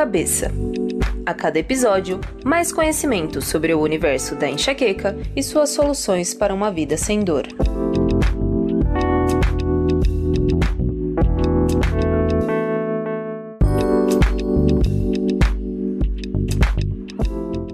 Cabeça. A cada episódio, mais conhecimento sobre o universo da enxaqueca e suas soluções para uma vida sem dor.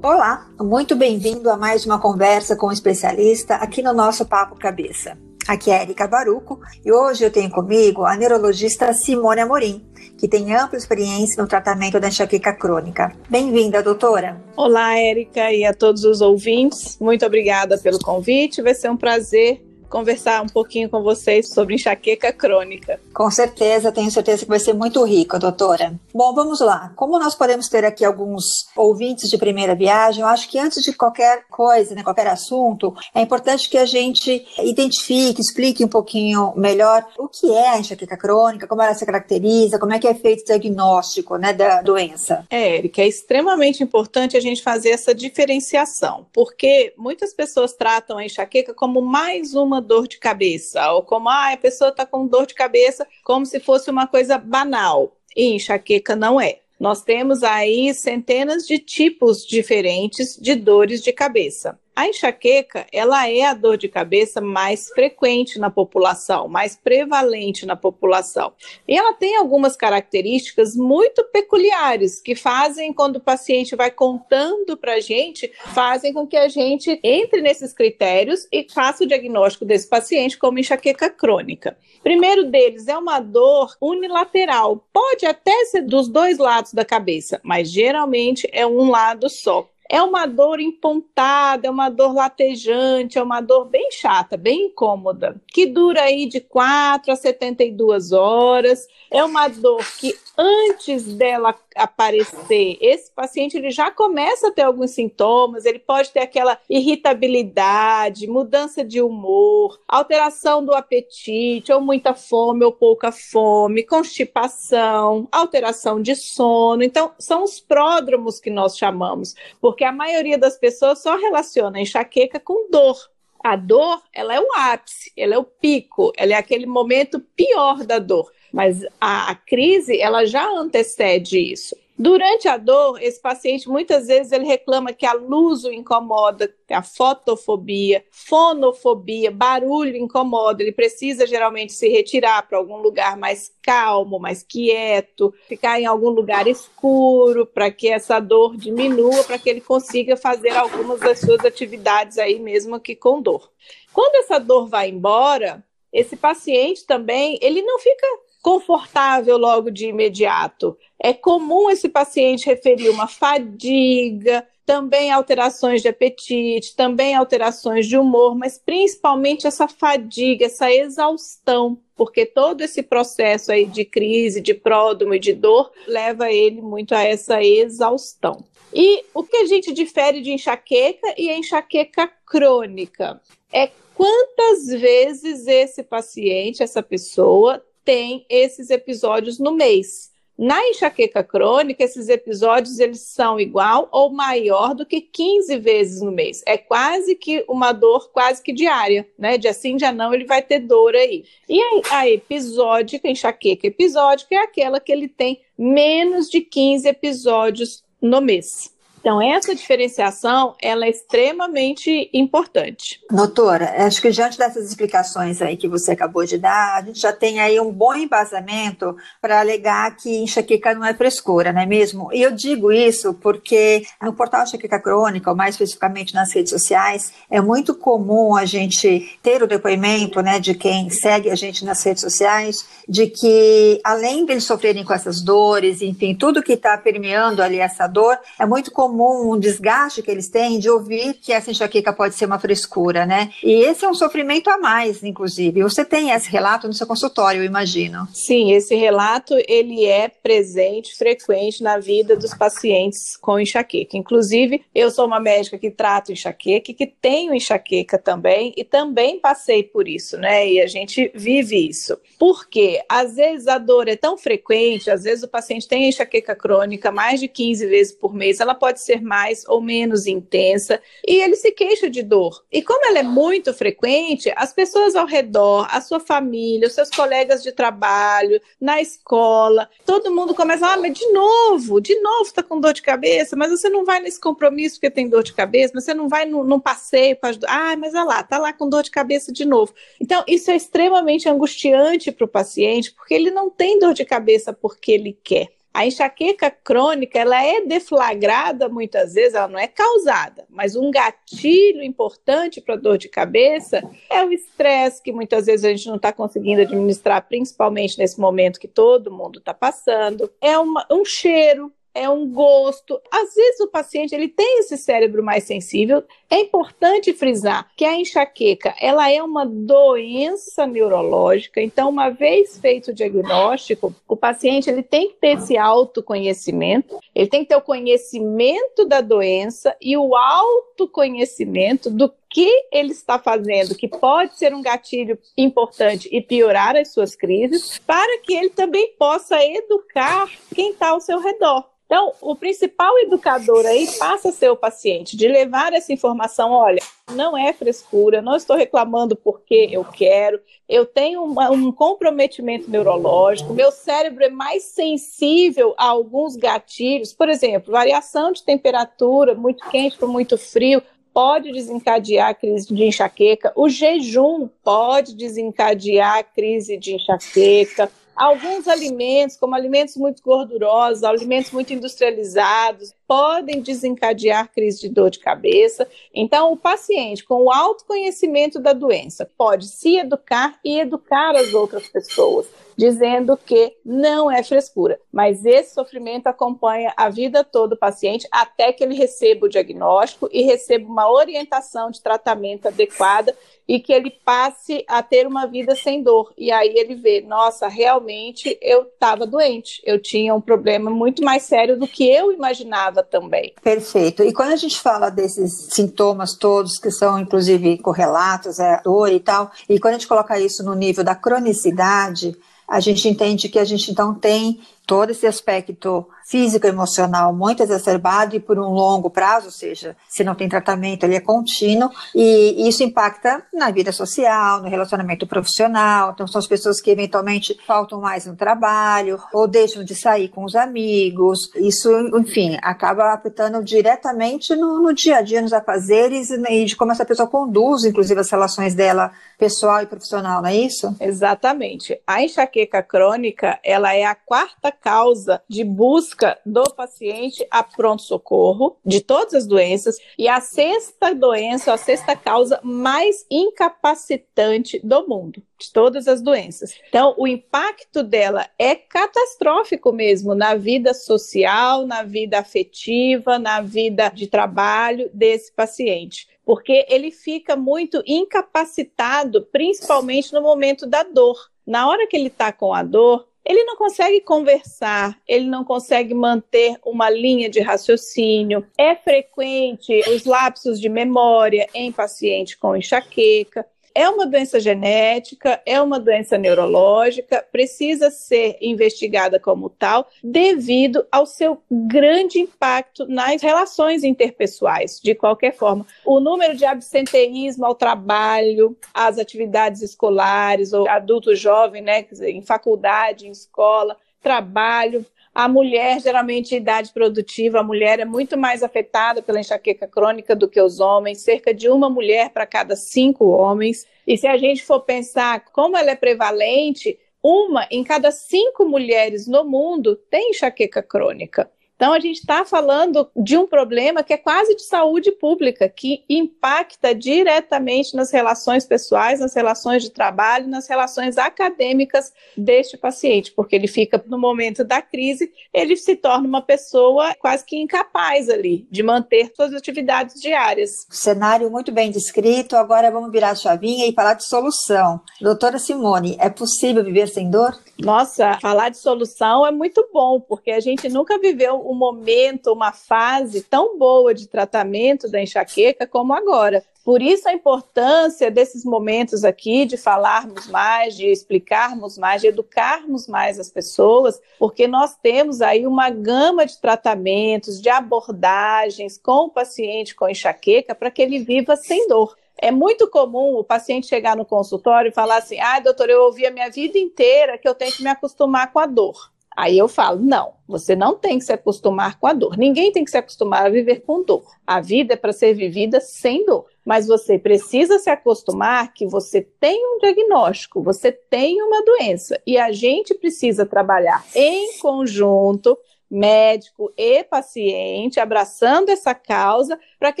Olá, muito bem-vindo a mais uma conversa com um especialista aqui no nosso Papo Cabeça. Aqui é Erika Baruco e hoje eu tenho comigo a neurologista Simone Amorim, que tem ampla experiência no tratamento da enxaqueca crônica. Bem-vinda, doutora. Olá, Erika, e a todos os ouvintes. Muito obrigada pelo convite. Vai ser um prazer conversar um pouquinho com vocês sobre enxaqueca crônica. Com certeza, tenho certeza que vai ser muito rico, doutora. Bom, vamos lá. Como nós podemos ter aqui alguns ouvintes de primeira viagem, eu acho que antes de qualquer coisa, né, qualquer assunto, é importante que a gente identifique, explique um pouquinho melhor o que é a enxaqueca crônica, como ela se caracteriza, como é que é feito o diagnóstico né, da doença. É, Erika, é extremamente importante a gente fazer essa diferenciação, porque muitas pessoas tratam a enxaqueca como mais uma dor de cabeça, ou como ah, a pessoa está com dor de cabeça, como se fosse uma coisa banal. E enxaqueca não é. Nós temos aí centenas de tipos diferentes de dores de cabeça. A enxaqueca, ela é a dor de cabeça mais frequente na população, mais prevalente na população. E ela tem algumas características muito peculiares que fazem, quando o paciente vai contando para a gente, fazem com que a gente entre nesses critérios e faça o diagnóstico desse paciente como enxaqueca crônica. Primeiro deles é uma dor unilateral. Pode até ser dos dois lados da cabeça, mas geralmente é um lado só. É uma dor empontada, é uma dor latejante, é uma dor bem chata, bem incômoda, que dura aí de 4 a 72 horas. É uma dor que antes dela aparecer, esse paciente ele já começa a ter alguns sintomas, ele pode ter aquela irritabilidade, mudança de humor, alteração do apetite, ou muita fome ou pouca fome, constipação, alteração de sono. Então, são os pródromos que nós chamamos, porque a maioria das pessoas só relaciona enxaqueca com dor. A dor, ela é o ápice, ela é o pico, ela é aquele momento pior da dor. Mas a, a crise, ela já antecede isso. Durante a dor, esse paciente muitas vezes ele reclama que a luz o incomoda, a fotofobia, fonofobia, barulho incomoda. Ele precisa geralmente se retirar para algum lugar mais calmo, mais quieto, ficar em algum lugar escuro para que essa dor diminua, para que ele consiga fazer algumas das suas atividades aí mesmo que com dor. Quando essa dor vai embora, esse paciente também, ele não fica confortável logo de imediato. É comum esse paciente referir uma fadiga, também alterações de apetite, também alterações de humor, mas principalmente essa fadiga, essa exaustão, porque todo esse processo aí de crise, de pródromo e de dor leva ele muito a essa exaustão. E o que a gente difere de enxaqueca e a enxaqueca crônica é quantas vezes esse paciente, essa pessoa, tem esses episódios no mês. Na enxaqueca crônica, esses episódios eles são igual ou maior do que 15 vezes no mês. É quase que uma dor quase que diária, né? De assim já não, ele vai ter dor aí. E a, a episódica, enxaqueca episódica, é aquela que ele tem menos de 15 episódios no mês. Então, essa diferenciação, ela é extremamente importante. Doutora, acho que diante dessas explicações aí que você acabou de dar, a gente já tem aí um bom embasamento para alegar que enxaqueca não é frescura, não é mesmo? E eu digo isso porque no portal Enxaqueca Crônica, ou mais especificamente nas redes sociais, é muito comum a gente ter o depoimento né, de quem segue a gente nas redes sociais, de que além de eles sofrerem com essas dores, enfim, tudo que está permeando ali essa dor, é muito comum comum um desgaste que eles têm de ouvir que essa enxaqueca pode ser uma frescura, né? E esse é um sofrimento a mais, inclusive. Você tem esse relato no seu consultório, eu imagino. Sim, esse relato ele é presente, frequente na vida dos pacientes com enxaqueca. Inclusive, eu sou uma médica que trato enxaqueca que tenho enxaqueca também e também passei por isso, né? E a gente vive isso. Porque às vezes a dor é tão frequente, às vezes o paciente tem enxaqueca crônica mais de 15 vezes por mês, ela pode ser mais ou menos intensa, e ele se queixa de dor. E como ela é muito frequente, as pessoas ao redor, a sua família, os seus colegas de trabalho, na escola, todo mundo começa, ah, mas de novo, de novo está com dor de cabeça, mas você não vai nesse compromisso porque tem dor de cabeça, mas você não vai num, passeio com as ah, mas olha lá, tá lá com dor de cabeça de novo. Então, isso é extremamente angustiante para o paciente, porque ele não tem dor de cabeça porque ele quer. A enxaqueca crônica, ela é deflagrada muitas vezes, ela não é causada, mas um gatilho importante para dor de cabeça é o estresse, que muitas vezes a gente não está conseguindo administrar, principalmente nesse momento que todo mundo está passando. É uma, um cheiro, é um gosto. Às vezes o paciente ele tem esse cérebro mais sensível. É importante frisar que a enxaqueca ela é uma doença neurológica. Então, uma vez feito o diagnóstico, o paciente ele tem que ter esse autoconhecimento. Ele tem que ter o conhecimento da doença e o autoconhecimento do que ele está fazendo, que pode ser um gatilho importante e piorar as suas crises, para que ele também possa educar quem está ao seu redor. Então, o principal educador aí passa a ser o paciente, de levar essa informação, olha, não é frescura, não estou reclamando porque eu quero, eu tenho uma, um comprometimento neurológico, meu cérebro é mais sensível a alguns gatilhos, por exemplo, variação de temperatura, muito quente para muito frio, pode desencadear a crise de enxaqueca, o jejum pode desencadear a crise de enxaqueca, Alguns alimentos, como alimentos muito gordurosos, alimentos muito industrializados, podem desencadear crise de dor de cabeça. Então, o paciente, com o autoconhecimento da doença, pode se educar e educar as outras pessoas, dizendo que não é frescura, mas esse sofrimento acompanha a vida toda do paciente até que ele receba o diagnóstico e receba uma orientação de tratamento adequada e que ele passe a ter uma vida sem dor. E aí ele vê, nossa, realmente eu estava doente, eu tinha um problema muito mais sério do que eu imaginava também. Perfeito. E quando a gente fala desses sintomas todos, que são inclusive correlatos, é, dor e tal, e quando a gente coloca isso no nível da cronicidade, a gente entende que a gente então tem todo esse aspecto físico emocional muito exacerbado e por um longo prazo, ou seja, se não tem tratamento, ele é contínuo, e isso impacta na vida social, no relacionamento profissional. Então, são as pessoas que eventualmente faltam mais no trabalho ou deixam de sair com os amigos. Isso, enfim, acaba afetando diretamente no, no dia a dia, nos afazeres e de como essa pessoa conduz, inclusive, as relações dela pessoal e profissional, não é isso? Exatamente. A enxaqueca crônica, ela é a quarta causa de busca do paciente a pronto-socorro de todas as doenças e a sexta doença, a sexta causa mais incapacitante do mundo de todas as doenças. Então, o impacto dela é catastrófico mesmo na vida social, na vida afetiva, na vida de trabalho desse paciente, porque ele fica muito incapacitado, principalmente no momento da dor. Na hora que ele está com a dor, ele não consegue conversar, ele não consegue manter uma linha de raciocínio. É frequente os lapsos de memória em paciente com enxaqueca. É uma doença genética, é uma doença neurológica, precisa ser investigada como tal, devido ao seu grande impacto nas relações interpessoais, de qualquer forma. O número de absenteísmo ao trabalho, às atividades escolares, ou adulto jovem, né, em faculdade, em escola, trabalho, a mulher, geralmente, idade produtiva, a mulher é muito mais afetada pela enxaqueca crônica do que os homens, cerca de uma mulher para cada cinco homens. E se a gente for pensar como ela é prevalente, uma em cada cinco mulheres no mundo tem enxaqueca crônica. Então, a gente está falando de um problema que é quase de saúde pública, que impacta diretamente nas relações pessoais, nas relações de trabalho, nas relações acadêmicas deste paciente, porque ele fica, no momento da crise, ele se torna uma pessoa quase que incapaz ali de manter suas atividades diárias. Cenário muito bem descrito, agora vamos virar a chavinha e falar de solução. Doutora Simone, é possível viver sem dor? Nossa, falar de solução é muito bom, porque a gente nunca viveu um momento, uma fase tão boa de tratamento da enxaqueca como agora. Por isso a importância desses momentos aqui de falarmos mais, de explicarmos mais, de educarmos mais as pessoas, porque nós temos aí uma gama de tratamentos, de abordagens com o paciente com enxaqueca para que ele viva sem dor. É muito comum o paciente chegar no consultório e falar assim: ah, doutor, eu ouvi a minha vida inteira que eu tenho que me acostumar com a dor. Aí eu falo: não, você não tem que se acostumar com a dor. Ninguém tem que se acostumar a viver com dor. A vida é para ser vivida sem dor. Mas você precisa se acostumar que você tem um diagnóstico, você tem uma doença. E a gente precisa trabalhar em conjunto médico e paciente, abraçando essa causa para que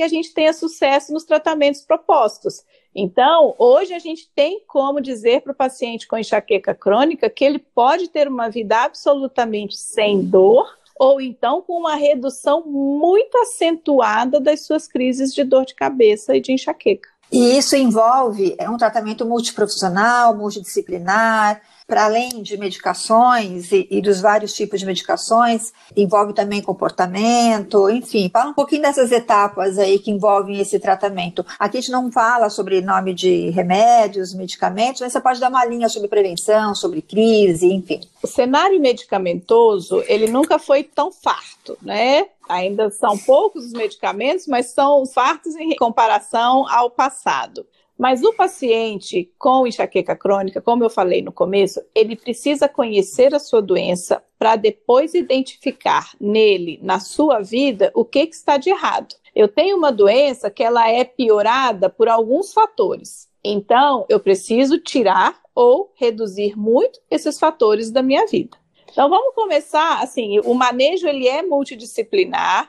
a gente tenha sucesso nos tratamentos propostos. Então, hoje a gente tem como dizer para o paciente com enxaqueca crônica que ele pode ter uma vida absolutamente sem dor ou então com uma redução muito acentuada das suas crises de dor de cabeça e de enxaqueca. E isso envolve é um tratamento multiprofissional, multidisciplinar, para além de medicações e, e, dos vários tipos de medicações, envolve também comportamento, enfim, fala um pouquinho dessas etapas aí que envolvem esse tratamento. Aqui a gente não fala sobre nome de remédios, medicamentos, mas você pode dar uma linha sobre prevenção, sobre crise, enfim. O cenário medicamentoso, ele nunca foi tão farto, né? Ainda são poucos os medicamentos, mas são fartos em comparação ao passado. Mas o paciente com enxaqueca crônica, como eu falei no começo, ele precisa conhecer a sua doença para depois identificar nele, na sua vida, o que, que está de errado. Eu tenho uma doença que ela é piorada por alguns fatores. Então, eu preciso tirar ou reduzir muito esses fatores da minha vida. Então, vamos começar assim, o manejo ele é multidisciplinar,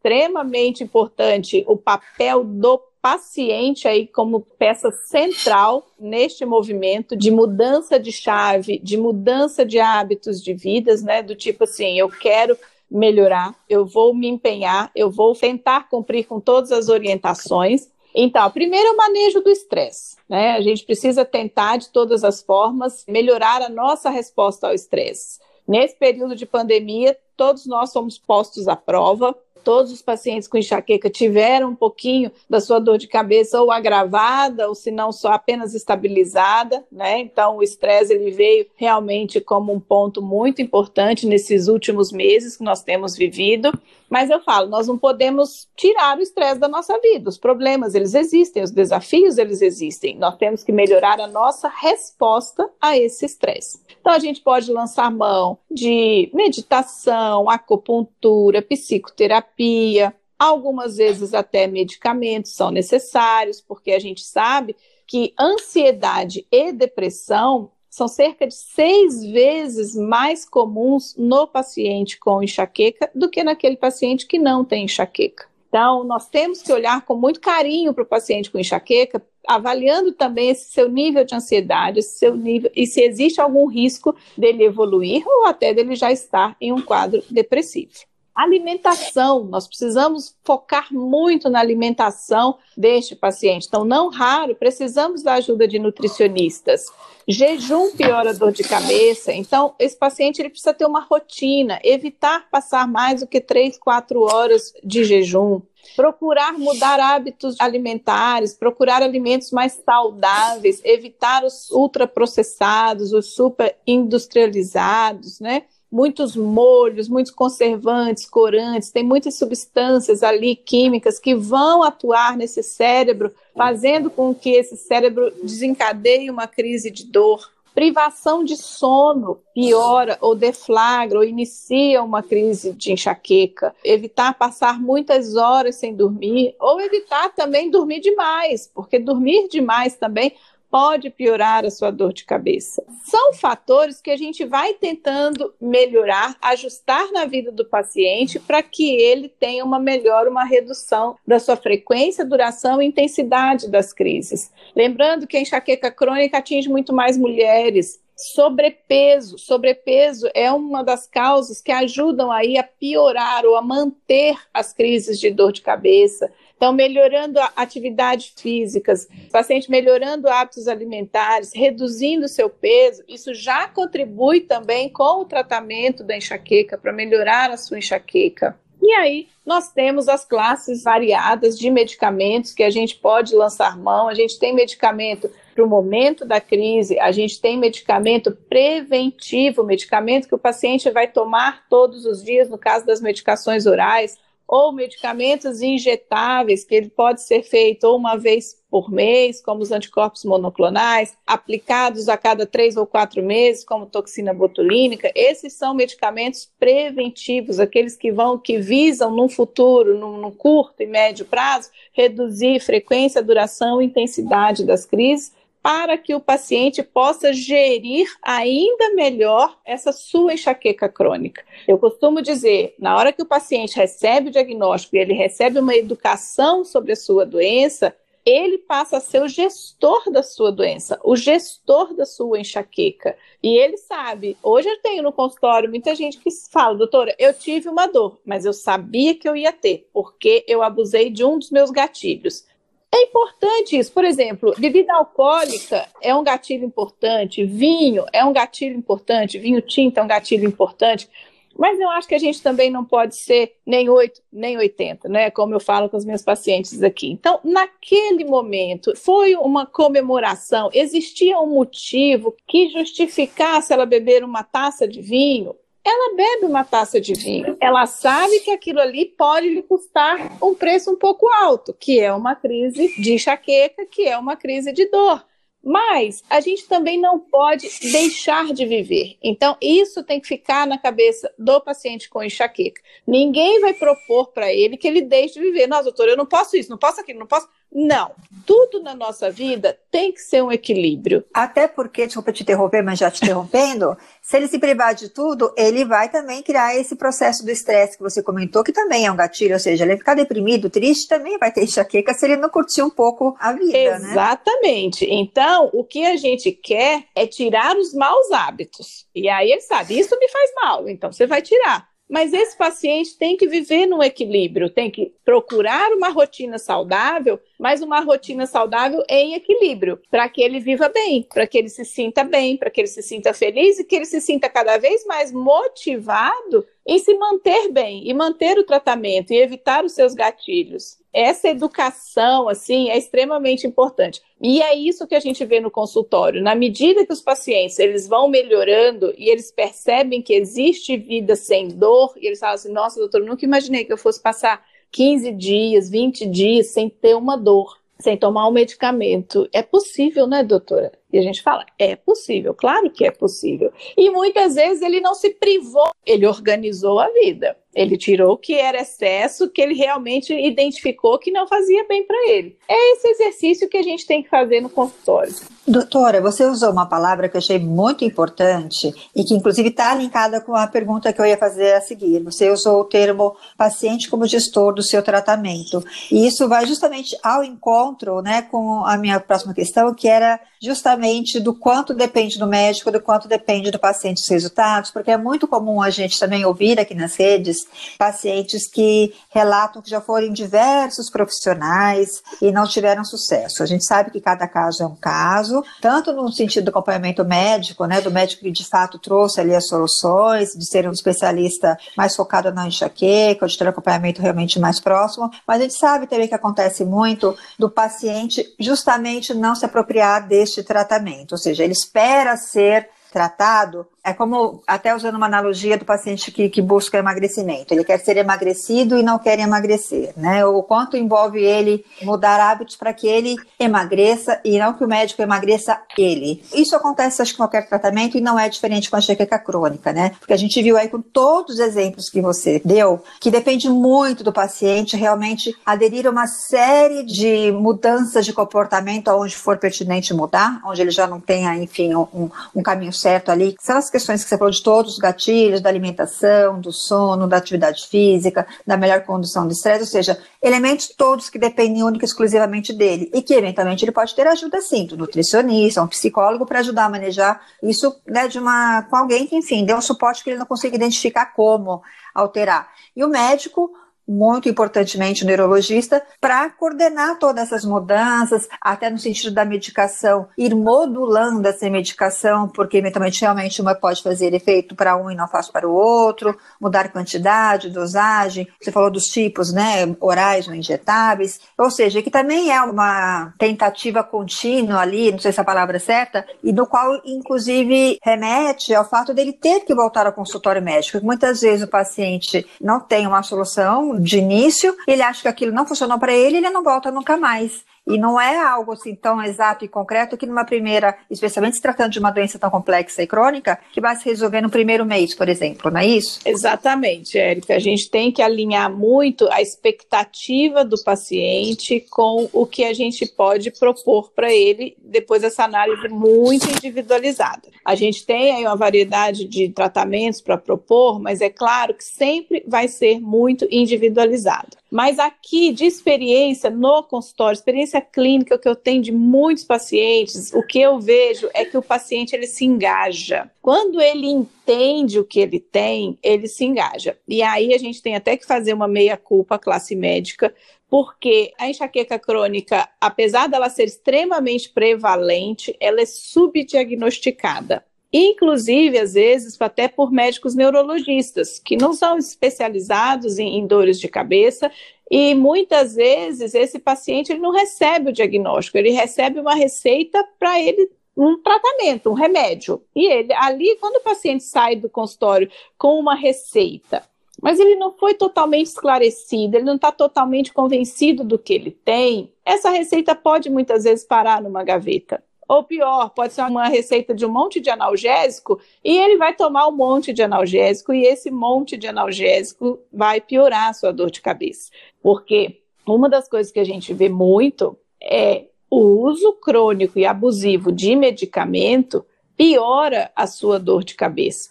extremamente importante o papel do paciente aí como peça central neste movimento de mudança de chave, de mudança de hábitos de vidas, né? Do tipo assim, eu quero melhorar, eu vou me empenhar, eu vou tentar cumprir com todas as orientações. Então, primeiro é o manejo do estresse, né? A gente precisa tentar de todas as formas melhorar a nossa resposta ao estresse. Nesse período de pandemia, todos nós fomos postos à prova, todos os pacientes com enxaqueca tiveram um pouquinho da sua dor de cabeça ou agravada, ou se não só apenas estabilizada, né? Então o estresse ele veio realmente como um ponto muito importante nesses últimos meses que nós temos vivido. Mas eu falo, nós não podemos tirar o estresse da nossa vida. Os problemas, eles existem, os desafios, eles existem. Nós temos que melhorar a nossa resposta a esse estresse. Então, a gente pode lançar mão de meditação, acupuntura, psicoterapia, algumas vezes até medicamentos são necessários, porque a gente sabe que ansiedade e depressão são cerca de seis vezes mais comuns no paciente com enxaqueca do que naquele paciente que não tem enxaqueca. Então, nós temos que olhar com muito carinho para o paciente com enxaqueca, avaliando também esse seu nível de ansiedade, esse seu nível e se existe algum risco dele evoluir ou até dele já estar em um quadro depressivo. Alimentação, nós precisamos focar muito na alimentação deste paciente. Então, não raro, precisamos da ajuda de nutricionistas. Jejum piora a dor de cabeça. Então, esse paciente ele precisa ter uma rotina, evitar passar mais do que 3, 4 horas de jejum. Procurar mudar hábitos alimentares, procurar alimentos mais saudáveis, evitar os ultraprocessados, os super industrializados, né? Muitos molhos, muitos conservantes, corantes, tem muitas substâncias ali químicas que vão atuar nesse cérebro, fazendo com que esse cérebro desencadeie uma crise de dor. Privação de sono piora ou deflagra ou inicia uma crise de enxaqueca. Evitar passar muitas horas sem dormir ou evitar também dormir demais, porque dormir demais também pode piorar a sua dor de cabeça. São fatores que a gente vai tentando melhorar, ajustar na vida do paciente para que ele tenha uma melhor, uma redução da sua frequência, duração e intensidade das crises. Lembrando que a enxaqueca crônica atinge muito mais mulheres. Sobrepeso. Sobrepeso é uma das causas que ajudam aí a piorar ou a manter as crises de dor de cabeça. Então, melhorando a atividade físicas, paciente melhorando hábitos alimentares, reduzindo seu peso, isso já contribui também com o tratamento da enxaqueca para melhorar a sua enxaqueca. E aí, nós temos as classes variadas de medicamentos que a gente pode lançar mão. A gente tem medicamento para o momento da crise, a gente tem medicamento preventivo, medicamento que o paciente vai tomar todos os dias, no caso das medicações orais ou medicamentos injetáveis, que ele pode ser feito uma vez por mês, como os anticorpos monoclonais, aplicados a cada três ou quatro meses, como toxina botulínica. Esses são medicamentos preventivos, aqueles que vão, que visam, num futuro, no curto e médio prazo, reduzir frequência, duração e intensidade das crises para que o paciente possa gerir ainda melhor essa sua enxaqueca crônica. Eu costumo dizer, na hora que o paciente recebe o diagnóstico e ele recebe uma educação sobre a sua doença, ele passa a ser o gestor da sua doença, o gestor da sua enxaqueca. E ele sabe. Hoje eu tenho no consultório muita gente que fala, doutora, eu tive uma dor, mas eu sabia que eu ia ter, porque eu abusei de um dos meus gatilhos. É importante isso. Por exemplo, bebida alcoólica é um gatilho importante, vinho é um gatilho importante, vinho tinto é um gatilho importante. Mas eu acho que a gente também não pode ser nem 8, nem 80, né? Como eu falo com os meus pacientes aqui. Então, naquele momento, foi uma comemoração, existia um motivo que justificasse ela beber uma taça de vinho ela bebe uma taça de vinho. Ela sabe que aquilo ali pode lhe custar um preço um pouco alto, que é uma crise de enxaqueca, que é uma crise de dor. Mas a gente também não pode deixar de viver. Então, isso tem que ficar na cabeça do paciente com enxaqueca. Ninguém vai propor para ele que ele deixe de viver. Nossa, doutor, eu não posso isso, não posso aquilo, não posso. Não. Tudo na nossa vida tem que ser um equilíbrio. Até porque, desculpa te interromper, mas já te interrompendo, se ele se privar de tudo, ele vai também criar esse processo do estresse que você comentou, que também é um gatilho, ou seja, ele ficar deprimido, triste, também vai ter enxaqueca se ele não curtir um pouco a vida. Né? Exatamente. Né? Então, o que a gente quer é tirar os maus hábitos. E aí ele sabe, isso me faz mal, então você vai tirar. Mas esse paciente tem que viver no equilíbrio, tem que procurar uma rotina saudável, mas uma rotina saudável em equilíbrio, para que ele viva bem, para que ele se sinta bem, para que ele se sinta feliz e que ele se sinta cada vez mais motivado em se manter bem e manter o tratamento e evitar os seus gatilhos. Essa educação, assim, é extremamente importante. E é isso que a gente vê no consultório. Na medida que os pacientes eles vão melhorando e eles percebem que existe vida sem dor, e eles falam assim: nossa, doutor, nunca imaginei que eu fosse passar 15 dias, 20 dias sem ter uma dor, sem tomar um medicamento. É possível, né, doutora? E a gente fala, é possível, claro que é possível. E muitas vezes ele não se privou, ele organizou a vida. Ele tirou o que era excesso, que ele realmente identificou que não fazia bem para ele. É esse exercício que a gente tem que fazer no consultório. Doutora, você usou uma palavra que eu achei muito importante e que, inclusive, está linkada com a pergunta que eu ia fazer a seguir. Você usou o termo paciente como gestor do seu tratamento. E isso vai justamente ao encontro né, com a minha próxima questão, que era justamente do quanto depende do médico, do quanto depende do paciente os resultados, porque é muito comum a gente também ouvir aqui nas redes pacientes que relatam que já foram em diversos profissionais e não tiveram sucesso. A gente sabe que cada caso é um caso, tanto no sentido do acompanhamento médico, né, do médico que de fato trouxe ali as soluções, de ser um especialista mais focado na enxaqueca, de ter um acompanhamento realmente mais próximo, mas a gente sabe também que acontece muito do paciente justamente não se apropriar deste tratamento, ou seja, ele espera ser tratado é como, até usando uma analogia do paciente que, que busca emagrecimento, ele quer ser emagrecido e não quer emagrecer, né? O quanto envolve ele mudar hábitos para que ele emagreça e não que o médico emagreça ele. Isso acontece, acho que qualquer tratamento e não é diferente com a enxaqueca crônica, né? Porque a gente viu aí com todos os exemplos que você deu, que depende muito do paciente realmente aderir a uma série de mudanças de comportamento aonde for pertinente mudar, onde ele já não tenha, enfim, um, um caminho certo ali. São questões que você falou de todos os gatilhos, da alimentação, do sono, da atividade física, da melhor condução do estresse, ou seja, elementos todos que dependem única e exclusivamente dele e que eventualmente ele pode ter ajuda sim, do nutricionista, um psicólogo para ajudar a manejar isso, né, de uma com alguém que enfim, dê um suporte que ele não consiga identificar como alterar. E o médico muito importantemente o neurologista, para coordenar todas essas mudanças, até no sentido da medicação, ir modulando essa medicação, porque eventualmente realmente uma pode fazer efeito para um e não faz para o outro, mudar quantidade, dosagem, você falou dos tipos, né, orais ou injetáveis, ou seja, que também é uma tentativa contínua ali, não sei se a palavra é certa, e no qual, inclusive, remete ao fato dele ter que voltar ao consultório médico. Muitas vezes o paciente não tem uma solução de início, ele acha que aquilo não funcionou para ele, ele não volta nunca mais. E não é algo assim tão exato e concreto que numa primeira, especialmente se tratando de uma doença tão complexa e crônica, que vai se resolver no primeiro mês, por exemplo, não é isso? Exatamente, Érica. A gente tem que alinhar muito a expectativa do paciente com o que a gente pode propor para ele depois dessa análise muito individualizada. A gente tem aí uma variedade de tratamentos para propor, mas é claro que sempre vai ser muito individualizado. Mas aqui, de experiência no consultório, experiência clínica que eu tenho de muitos pacientes, o que eu vejo é que o paciente ele se engaja. Quando ele entende o que ele tem, ele se engaja. E aí a gente tem até que fazer uma meia-culpa classe médica, porque a enxaqueca crônica, apesar dela ser extremamente prevalente, ela é subdiagnosticada inclusive às vezes até por médicos neurologistas, que não são especializados em, em, dores de cabeça, e muitas vezes esse paciente ele não recebe o diagnóstico, ele recebe uma receita para ele um tratamento, um remédio. E ele ali, quando o paciente sai do consultório com uma receita, mas ele não foi totalmente esclarecido, ele não está totalmente convencido do que ele tem, essa receita pode muitas vezes parar numa gaveta. Ou pior, pode ser uma receita de um monte de analgésico e ele vai tomar um monte de analgésico e esse monte de analgésico vai piorar a sua dor de cabeça. Porque uma das coisas que a gente vê muito é o uso crônico e abusivo de medicamento piora a sua dor de cabeça.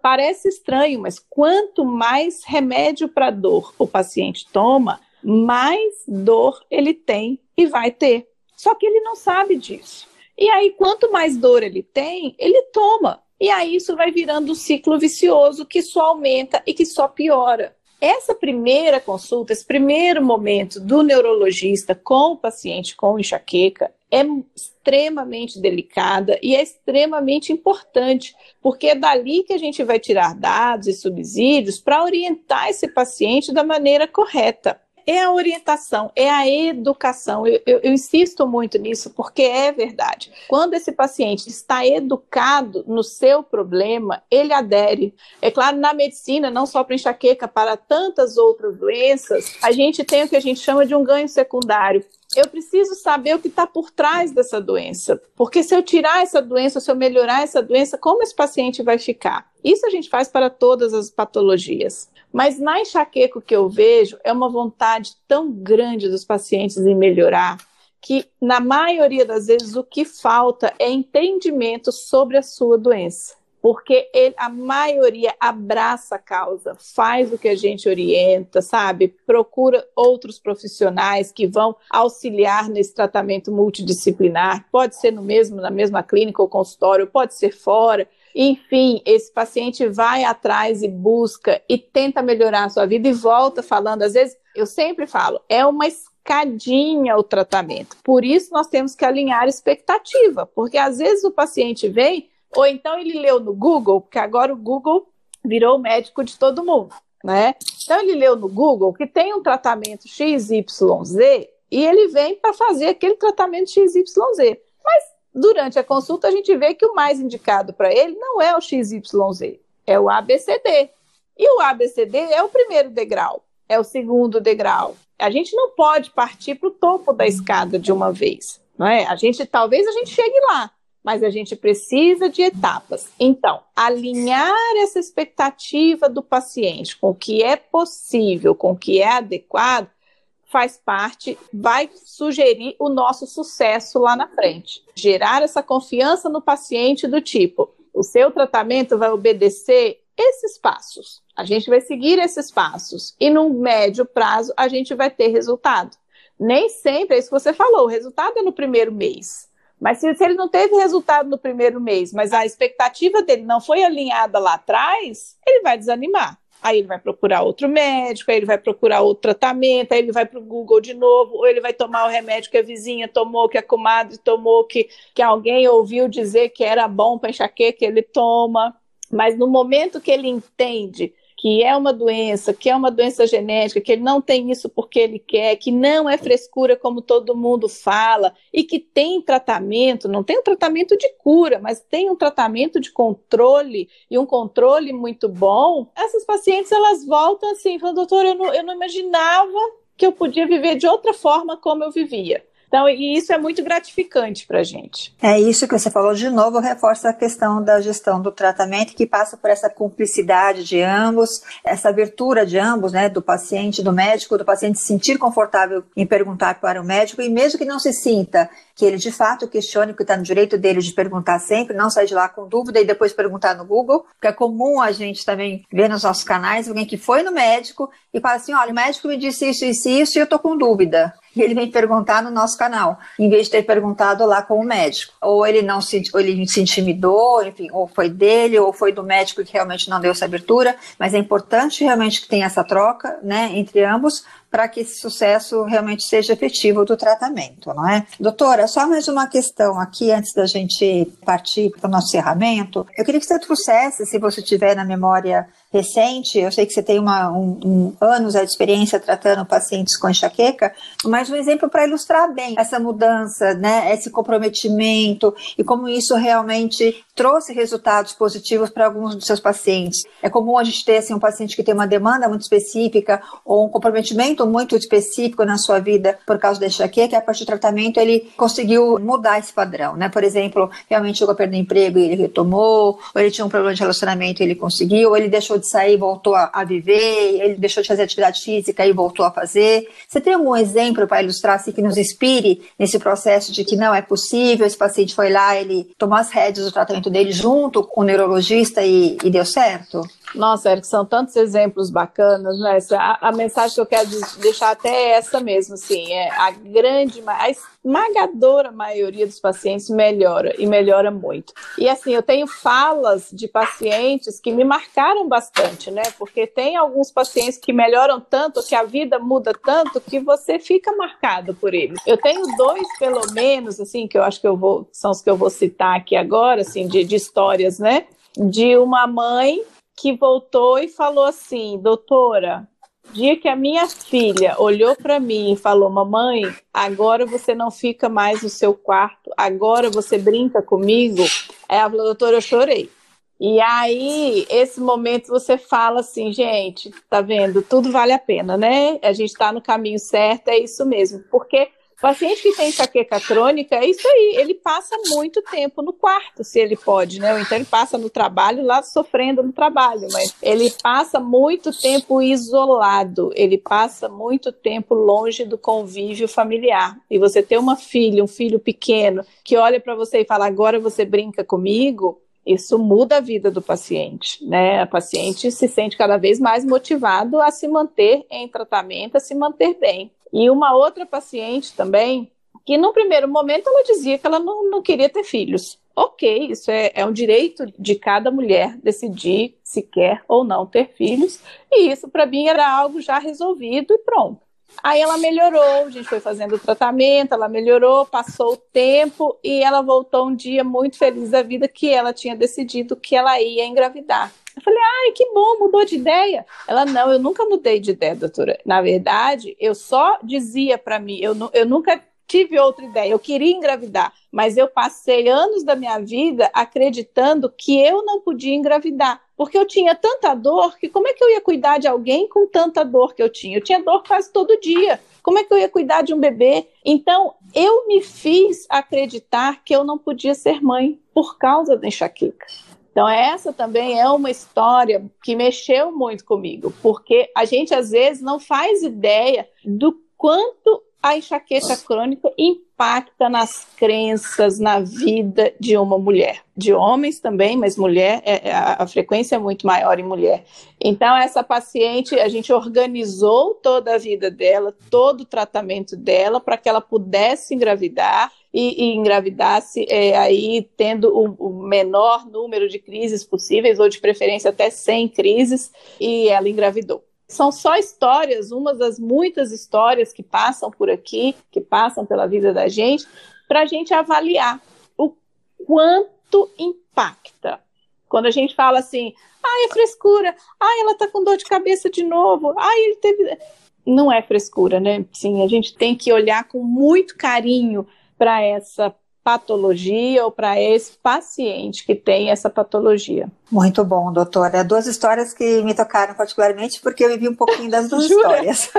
Parece estranho, mas quanto mais remédio para dor o paciente toma, mais dor ele tem e vai ter. Só que ele não sabe disso. E aí, quanto mais dor ele tem, ele toma. E aí isso vai virando um ciclo vicioso que só aumenta e que só piora. Essa primeira consulta, esse primeiro momento do neurologista com o paciente com enxaqueca é extremamente delicada e é extremamente importante, porque é dali que a gente vai tirar dados e subsídios para orientar esse paciente da maneira correta é a orientação, é a educação. Eu, eu, eu, insisto muito nisso porque é verdade. Quando esse paciente está educado no seu problema, ele adere. É claro, na medicina, não só para enxaqueca, para tantas outras doenças, a gente tem o que a gente chama de um ganho secundário. Eu preciso saber o que está por trás dessa doença, porque se eu tirar essa doença, se eu melhorar essa doença, como esse paciente vai ficar? Isso a gente faz para todas as patologias. Mas na enxaqueca o que eu vejo é uma vontade tão grande dos pacientes em melhorar que, na maioria das vezes, o que falta é entendimento sobre a sua doença. Porque ele, a maioria abraça a causa, faz o que a gente orienta, sabe? Procura outros profissionais que vão auxiliar nesse tratamento multidisciplinar. Pode ser no mesmo, na mesma clínica ou consultório, pode ser fora enfim, esse paciente vai atrás e busca e tenta melhorar a sua vida e volta falando. Às vezes, eu sempre falo, é uma escadinha o tratamento. Por isso, nós temos que alinhar expectativa, porque às vezes o paciente vem, ou então ele leu no Google, porque agora o Google virou o médico de todo mundo, né? Então, ele leu no Google que tem um tratamento XYZ e ele vem para fazer aquele tratamento XYZ. Durante a consulta, a gente vê que o mais indicado para ele não é o XYZ, é o ABCD. E o ABCD é o primeiro degrau, é o segundo degrau. A gente não pode partir para o topo da escada de uma vez, não é? A gente talvez a gente chegue lá, mas a gente precisa de etapas. Então, alinhar essa expectativa do paciente com o que é possível, com o que é adequado, faz parte, vai sugerir o nosso sucesso lá na frente. Gerar essa confiança no paciente do tipo, o seu tratamento vai obedecer esses passos. A gente vai seguir esses passos e no médio prazo a gente vai ter resultado. Nem sempre é isso que você falou, o resultado é no primeiro mês. Mas se, se ele não teve resultado no primeiro mês, mas a expectativa dele não foi alinhada lá atrás, ele vai desanimar. Aí ele vai procurar outro médico, aí ele vai procurar outro tratamento, aí ele vai para o Google de novo, ou ele vai tomar o remédio que a vizinha tomou, que a comadre tomou, que, que alguém ouviu dizer que era bom para enxaqueca, ele toma. Mas no momento que ele entende que é uma doença, que é uma doença genética, que ele não tem isso porque ele quer, que não é frescura como todo mundo fala, e que tem tratamento, não tem um tratamento de cura, mas tem um tratamento de controle e um controle muito bom, essas pacientes elas voltam assim, falando, doutor, eu não, eu não imaginava que eu podia viver de outra forma como eu vivia. Então, e isso é muito gratificante para a gente. É isso que você falou de novo, reforça a questão da gestão do tratamento, que passa por essa cumplicidade de ambos, essa abertura de ambos, né, do paciente, do médico, do paciente se sentir confortável em perguntar para o médico, e mesmo que não se sinta, que ele de fato questione, que está no direito dele de perguntar sempre, não sair de lá com dúvida e depois perguntar no Google, porque é comum a gente também ver nos nossos canais alguém que foi no médico e fala assim: olha, o médico me disse isso, isso, isso, e eu estou com dúvida e ele vem perguntar no nosso canal, em vez de ter perguntado lá com o médico. Ou ele não se, ou ele se intimidou, enfim, ou foi dele, ou foi do médico que realmente não deu essa abertura, mas é importante realmente que tenha essa troca, né, entre ambos, para que esse sucesso realmente seja efetivo do tratamento, não é? Doutora, só mais uma questão aqui antes da gente partir para o nosso encerramento. Eu queria que você trouxesse, se você tiver na memória recente, eu sei que você tem uma, um, um anos de experiência tratando pacientes com enxaqueca, mas um exemplo para ilustrar bem essa mudança, né, esse comprometimento e como isso realmente trouxe resultados positivos para alguns dos seus pacientes. É comum a gente ter assim, um paciente que tem uma demanda muito específica ou um comprometimento muito específico na sua vida por causa da enxaqueca, a partir do tratamento ele conseguiu mudar esse padrão, né? Por exemplo, realmente chegou a perder emprego e ele retomou, ou ele tinha um problema de relacionamento e ele conseguiu, ou ele deixou de sair e voltou a, a viver, ele deixou de fazer atividade física e voltou a fazer. Você tem algum exemplo para ilustrar assim, que nos inspire nesse processo de que não é possível, esse paciente foi lá, ele tomou as rédeas do tratamento dele junto com o neurologista e, e deu certo? Nossa, Eric, são tantos exemplos bacanas, né? A, a, mensagem que eu quero deixar até é essa mesmo, assim, é a grande, a esmagadora maioria dos pacientes melhora e melhora muito. E assim, eu tenho falas de pacientes que me marcaram bastante, né? Porque tem alguns pacientes que melhoram tanto, que a vida muda tanto, que você fica marcado por eles. Eu tenho dois, pelo menos, assim, que eu acho que eu vou, são os que eu vou citar aqui agora, assim, de, de histórias, né? De uma mãe que voltou e falou assim: doutora, dia que a minha filha olhou para mim e falou: Mamãe, agora você não fica mais no seu quarto, agora você brinca comigo. Ela falou: Doutora, eu chorei. E aí, esse momento você fala assim, gente, tá vendo? Tudo vale a pena, né? A gente está no caminho certo, é isso mesmo. Porque paciente que tem enxaqueca crônica, é isso aí, ele passa muito tempo no quarto, se ele pode, né? Ou então ele passa no trabalho lá sofrendo no trabalho, mas ele passa muito tempo isolado, ele passa muito tempo longe do convívio familiar. E você ter uma filha, um filho pequeno, que olha para você e fala: agora você brinca comigo, isso muda a vida do paciente, né? A paciente se sente cada vez mais motivado a se manter em tratamento, a se manter bem. E uma outra paciente também, que no primeiro momento ela dizia que ela não, não queria ter filhos. Ok, isso é, é um direito de cada mulher decidir se quer ou não ter filhos, e isso para mim era algo já resolvido e pronto. Aí ela melhorou, a gente foi fazendo o tratamento, ela melhorou, passou o tempo e ela voltou um dia muito feliz da vida que ela tinha decidido que ela ia engravidar. Eu falei, ai, que bom, mudou de ideia. Ela, não, eu nunca mudei de ideia, doutora. Na verdade, eu só dizia para mim, eu, eu nunca tive outra ideia, eu queria engravidar, mas eu passei anos da minha vida acreditando que eu não podia engravidar, porque eu tinha tanta dor que como é que eu ia cuidar de alguém com tanta dor que eu tinha? Eu tinha dor quase todo dia. Como é que eu ia cuidar de um bebê? Então, eu me fiz acreditar que eu não podia ser mãe por causa da enxaqueca. Então, essa também é uma história que mexeu muito comigo, porque a gente às vezes não faz ideia do quanto a enxaqueca crônica impacta nas crenças, na vida de uma mulher. De homens também, mas mulher, é, é a, a frequência é muito maior em mulher. Então, essa paciente, a gente organizou toda a vida dela, todo o tratamento dela, para que ela pudesse engravidar e, e engravidasse é, aí tendo o, o, menor número de crises possíveis, ou de preferência até 100 crises, e ela engravidou. São só histórias, uma das muitas histórias que passam por aqui, que passam pela vida da gente, para a gente avaliar o quanto impacta. Quando a gente fala assim, ai, é frescura, ai, ela tá com dor de cabeça de novo, ai, ele teve. Não é frescura, né? Sim, a gente tem que olhar com muito carinho para essa patologia ou para esse paciente que tem essa patologia. Muito bom, doutora. Duas histórias que me tocaram particularmente porque eu vivi um pouquinho das duas histórias.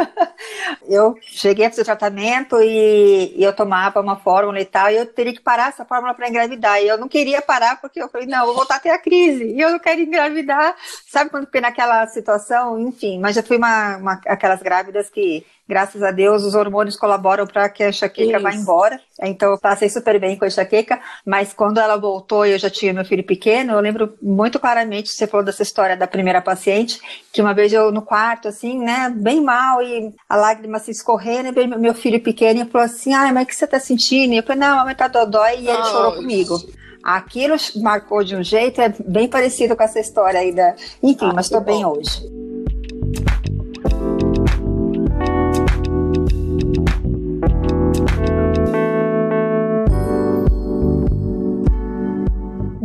eu cheguei a fazer tratamento e, e, eu tomava uma fórmula e tal, e eu teria que parar essa fórmula para engravidar. E eu não queria parar porque eu falei, não, eu vou voltar a ter a crise e eu não quero engravidar. Sabe quando fiquei naquela situação? Enfim, mas já fui uma, uma aquelas grávidas que graças a Deus, os hormônios colaboram para que a enxaqueca Isso. vá embora. Então, eu passei super bem com a enxaqueca, mas quando ela voltou e eu já tinha meu filho pequeno, eu lembro muito claramente, você falou dessa história da primeira paciente, que uma vez eu no quarto, assim, né, bem mal, e a lágrima se escorrendo, e meu filho pequeno e falou assim, ai, mas o que você tá sentindo? E eu falei, não, mamãe tá dodói, e ele chorou comigo. Aquilo marcou de um jeito, é bem parecido com essa história aí da... Enfim, ah, mas estou bem hoje.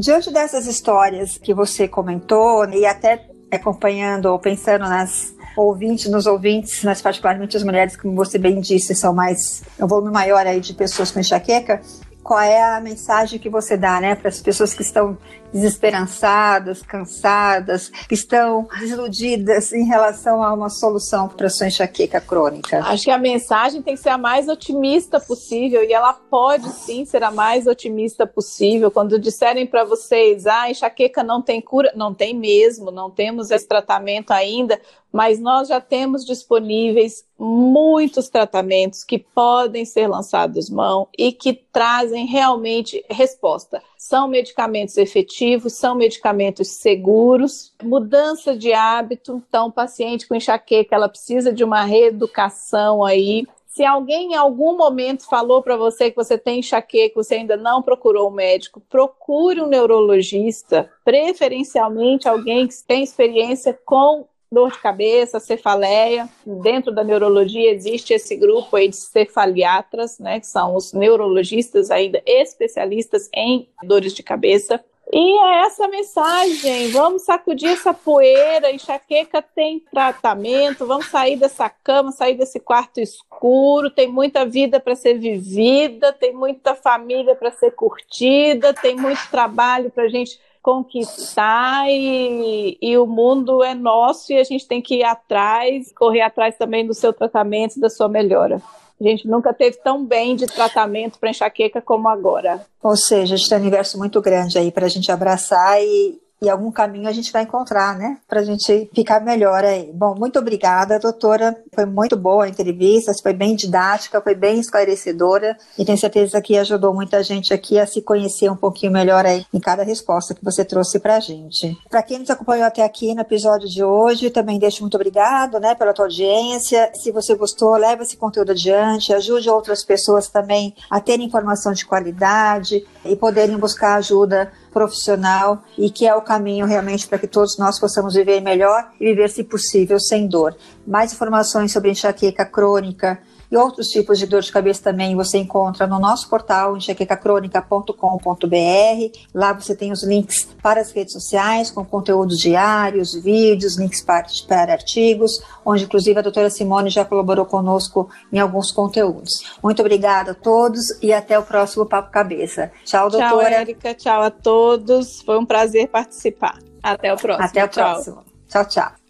Diante dessas histórias que você comentou, e até acompanhando ou pensando nas ouvintes, nos ouvintes, mas particularmente as mulheres, como você bem disse, são mais, é um volume maior aí de pessoas com enxaqueca, qual é a mensagem que você dá, né, para as pessoas que estão desesperançadas, cansadas, que estão desiludidas em relação a uma solução para a sua enxaqueca crônica? Acho que a mensagem tem que ser a mais otimista possível e ela pode sim ser a mais otimista possível. Quando disserem para vocês, ah, enxaqueca não tem cura, não tem mesmo, não temos esse tratamento ainda, mas nós já temos disponíveis muitos tratamentos que podem ser lançados mão e que trazem realmente resposta. São medicamentos efetivos, são medicamentos seguros, mudança de hábito. Então, paciente com enxaqueca, ela precisa de uma reeducação aí. Se alguém em algum momento falou para você que você tem enxaqueca, você ainda não procurou um médico, procure um neurologista, preferencialmente alguém que tem experiência com dor de cabeça, cefaleia. Dentro da neurologia existe esse grupo aí de cefaliatras, né, que são os neurologistas ainda especialistas em dores de cabeça. E é essa mensagem, vamos sacudir essa poeira, enxaqueca tem tratamento, vamos sair dessa cama, sair desse quarto escuro, tem muita vida para ser vivida, tem muita família para ser curtida, tem muito trabalho para a gente conquistar e, e o mundo é nosso e a gente tem que ir atrás, correr atrás também do seu tratamento, da sua melhora. A gente nunca teve tão bem de tratamento para enxaqueca como agora. Ou seja, a gente tem um universo muito grande aí para a gente abraçar e, e algum caminho a gente vai encontrar, né? Para a gente ficar melhor aí. Bom, muito obrigada, doutora. Foi muito boa a entrevista, foi bem didática, foi bem esclarecedora e tenho certeza que ajudou muita gente aqui a se conhecer um pouquinho melhor aí em cada resposta que você trouxe para a gente. Para quem nos acompanhou até aqui no episódio de hoje, também deixo muito obrigado, né, pela tua audiência. Se você gostou, leve esse conteúdo adiante, ajude outras pessoas também a terem informação de qualidade e poderem buscar ajuda profissional e que é o caminho realmente para que todos nós possamos viver melhor e viver, se possível, sem dor. Mais informações sobre enxaqueca crônica, e outros tipos de dor de cabeça também você encontra no nosso portal enxaquecacronica.com.br. Lá você tem os links para as redes sociais com conteúdos diários, vídeos, links para, para artigos, onde inclusive a doutora Simone já colaborou conosco em alguns conteúdos. Muito obrigada a todos e até o próximo Papo Cabeça. Tchau, doutora. Tchau, Érica. Tchau a todos. Foi um prazer participar. Até o próximo. Até o tchau. próximo. Tchau, tchau.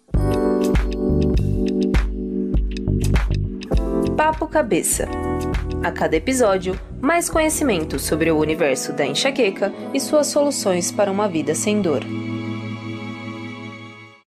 Papo Cabeça. A cada episódio, mais conhecimento sobre o universo da enxaqueca e suas soluções para uma vida sem dor.